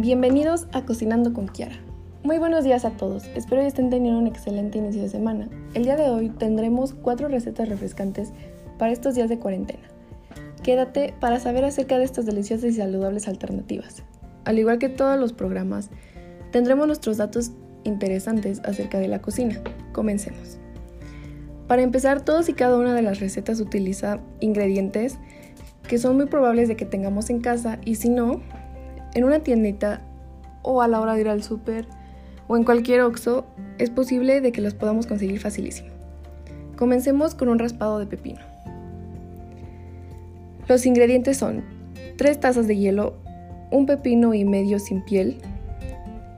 Bienvenidos a Cocinando con Kiara. Muy buenos días a todos, espero que estén teniendo un excelente inicio de semana. El día de hoy tendremos cuatro recetas refrescantes para estos días de cuarentena. Quédate para saber acerca de estas deliciosas y saludables alternativas. Al igual que todos los programas, tendremos nuestros datos interesantes acerca de la cocina. Comencemos. Para empezar, todos y cada una de las recetas utiliza ingredientes que son muy probables de que tengamos en casa y si no, en una tiendita o a la hora de ir al súper o en cualquier oxo, es posible de que los podamos conseguir facilísimo. Comencemos con un raspado de pepino. Los ingredientes son 3 tazas de hielo, un pepino y medio sin piel,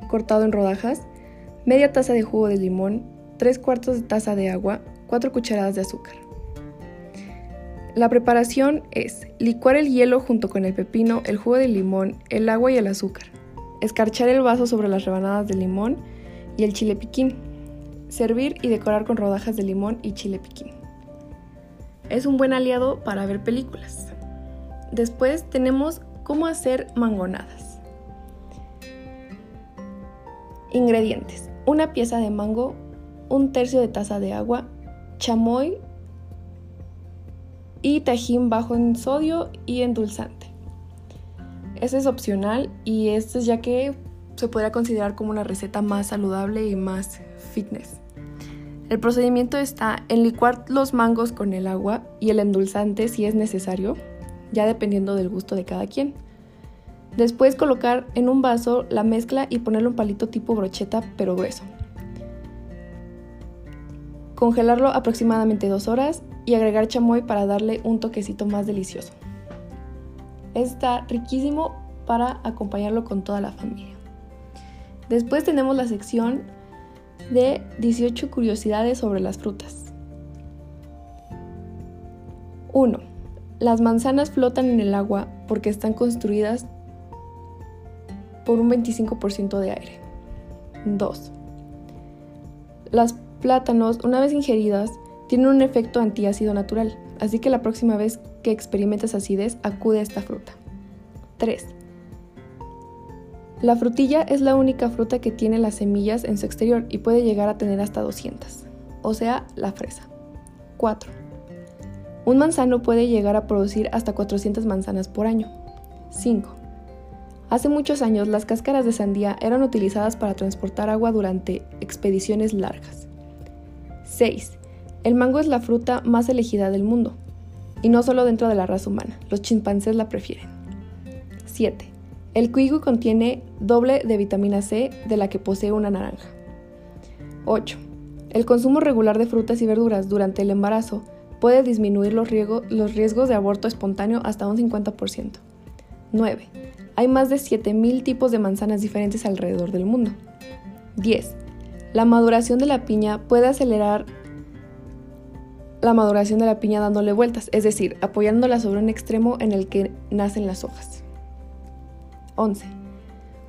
cortado en rodajas, media taza de jugo de limón, 3 cuartos de taza de agua, 4 cucharadas de azúcar. La preparación es licuar el hielo junto con el pepino, el jugo de limón, el agua y el azúcar. Escarchar el vaso sobre las rebanadas de limón y el chile piquín. Servir y decorar con rodajas de limón y chile piquín. Es un buen aliado para ver películas. Después tenemos cómo hacer mangonadas. Ingredientes. Una pieza de mango, un tercio de taza de agua, chamoy y tajín bajo en sodio y endulzante. Este es opcional y este es ya que se podría considerar como una receta más saludable y más fitness. El procedimiento está en licuar los mangos con el agua y el endulzante si es necesario, ya dependiendo del gusto de cada quien. Después colocar en un vaso la mezcla y ponerle un palito tipo brocheta pero grueso. Congelarlo aproximadamente dos horas y agregar chamoy para darle un toquecito más delicioso. Está riquísimo para acompañarlo con toda la familia. Después tenemos la sección de 18 curiosidades sobre las frutas. 1. Las manzanas flotan en el agua porque están construidas por un 25% de aire. 2. Las plátanos, una vez ingeridas, tienen un efecto antiácido natural, así que la próxima vez que experimentes acidez, acude a esta fruta. 3. La frutilla es la única fruta que tiene las semillas en su exterior y puede llegar a tener hasta 200, o sea, la fresa. 4. Un manzano puede llegar a producir hasta 400 manzanas por año. 5. Hace muchos años las cáscaras de sandía eran utilizadas para transportar agua durante expediciones largas. 6. El mango es la fruta más elegida del mundo, y no solo dentro de la raza humana, los chimpancés la prefieren. 7. El kiwi contiene doble de vitamina C de la que posee una naranja. 8. El consumo regular de frutas y verduras durante el embarazo puede disminuir los, los riesgos de aborto espontáneo hasta un 50%. 9. Hay más de 7.000 tipos de manzanas diferentes alrededor del mundo. 10. La maduración de la piña puede acelerar la maduración de la piña dándole vueltas, es decir, apoyándola sobre un extremo en el que nacen las hojas. 11.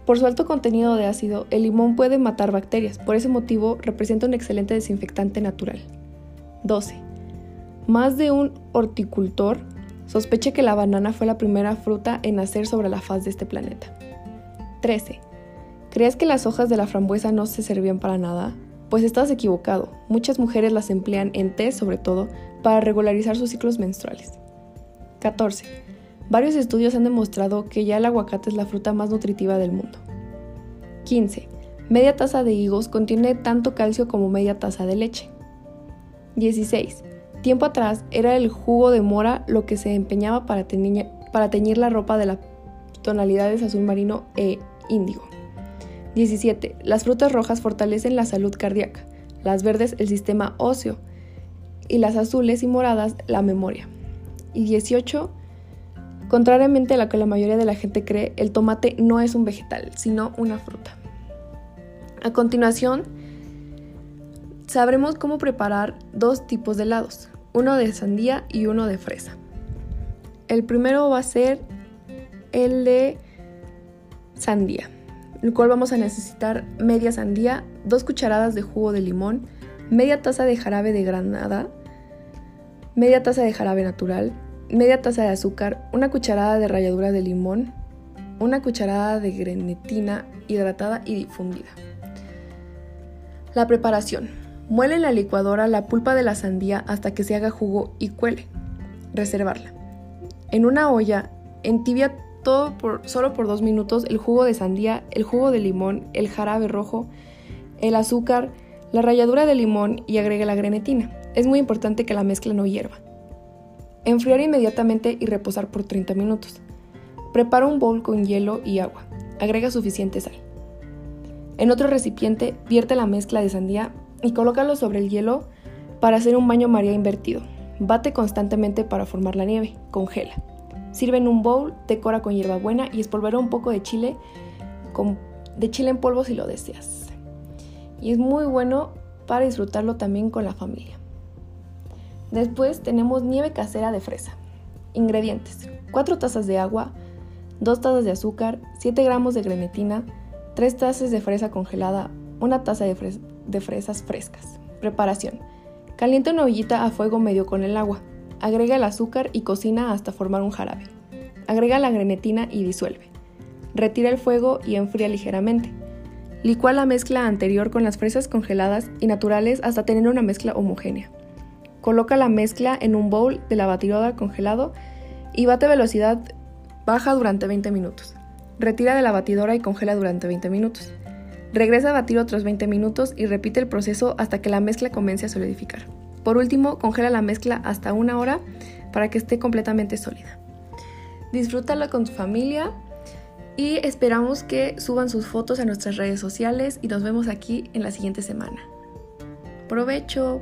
Por su alto contenido de ácido, el limón puede matar bacterias, por ese motivo representa un excelente desinfectante natural. 12. Más de un horticultor sospecha que la banana fue la primera fruta en nacer sobre la faz de este planeta. 13. ¿Crees que las hojas de la frambuesa no se servían para nada? Pues estás equivocado. Muchas mujeres las emplean en té sobre todo para regularizar sus ciclos menstruales. 14. Varios estudios han demostrado que ya el aguacate es la fruta más nutritiva del mundo. 15. Media taza de higos contiene tanto calcio como media taza de leche. 16. Tiempo atrás era el jugo de mora lo que se empeñaba para, para teñir la ropa de las tonalidades azul marino e índigo. 17. Las frutas rojas fortalecen la salud cardíaca, las verdes el sistema óseo y las azules y moradas la memoria. Y 18. Contrariamente a lo que la mayoría de la gente cree, el tomate no es un vegetal, sino una fruta. A continuación, sabremos cómo preparar dos tipos de helados, uno de sandía y uno de fresa. El primero va a ser el de sandía el cual vamos a necesitar media sandía, dos cucharadas de jugo de limón, media taza de jarabe de granada, media taza de jarabe natural, media taza de azúcar, una cucharada de ralladura de limón, una cucharada de grenetina hidratada y difundida. La preparación. Muele en la licuadora la pulpa de la sandía hasta que se haga jugo y cuele. Reservarla. En una olla, entibia todo por, solo por dos minutos el jugo de sandía, el jugo de limón, el jarabe rojo, el azúcar, la ralladura de limón y agregue la grenetina. Es muy importante que la mezcla no hierva. Enfriar inmediatamente y reposar por 30 minutos. Prepara un bowl con hielo y agua. Agrega suficiente sal. En otro recipiente, vierte la mezcla de sandía y colócalo sobre el hielo para hacer un baño María invertido. Bate constantemente para formar la nieve. Congela. Sirve en un bowl, decora con hierbabuena y espolvora un poco de chile de chile en polvo si lo deseas. Y es muy bueno para disfrutarlo también con la familia. Después tenemos nieve casera de fresa. Ingredientes: 4 tazas de agua, 2 tazas de azúcar, 7 gramos de grenetina, 3 tazas de fresa congelada, 1 taza de, de fresas frescas. Preparación. Calienta una ollita a fuego medio con el agua. Agrega el azúcar y cocina hasta formar un jarabe. Agrega la grenetina y disuelve. Retira el fuego y enfría ligeramente. Licúa la mezcla anterior con las fresas congeladas y naturales hasta tener una mezcla homogénea. Coloca la mezcla en un bowl de la batidora congelado y bate velocidad baja durante 20 minutos. Retira de la batidora y congela durante 20 minutos. Regresa a batir otros 20 minutos y repite el proceso hasta que la mezcla comience a solidificar. Por último, congela la mezcla hasta una hora para que esté completamente sólida. Disfrútala con tu familia y esperamos que suban sus fotos a nuestras redes sociales y nos vemos aquí en la siguiente semana. Provecho.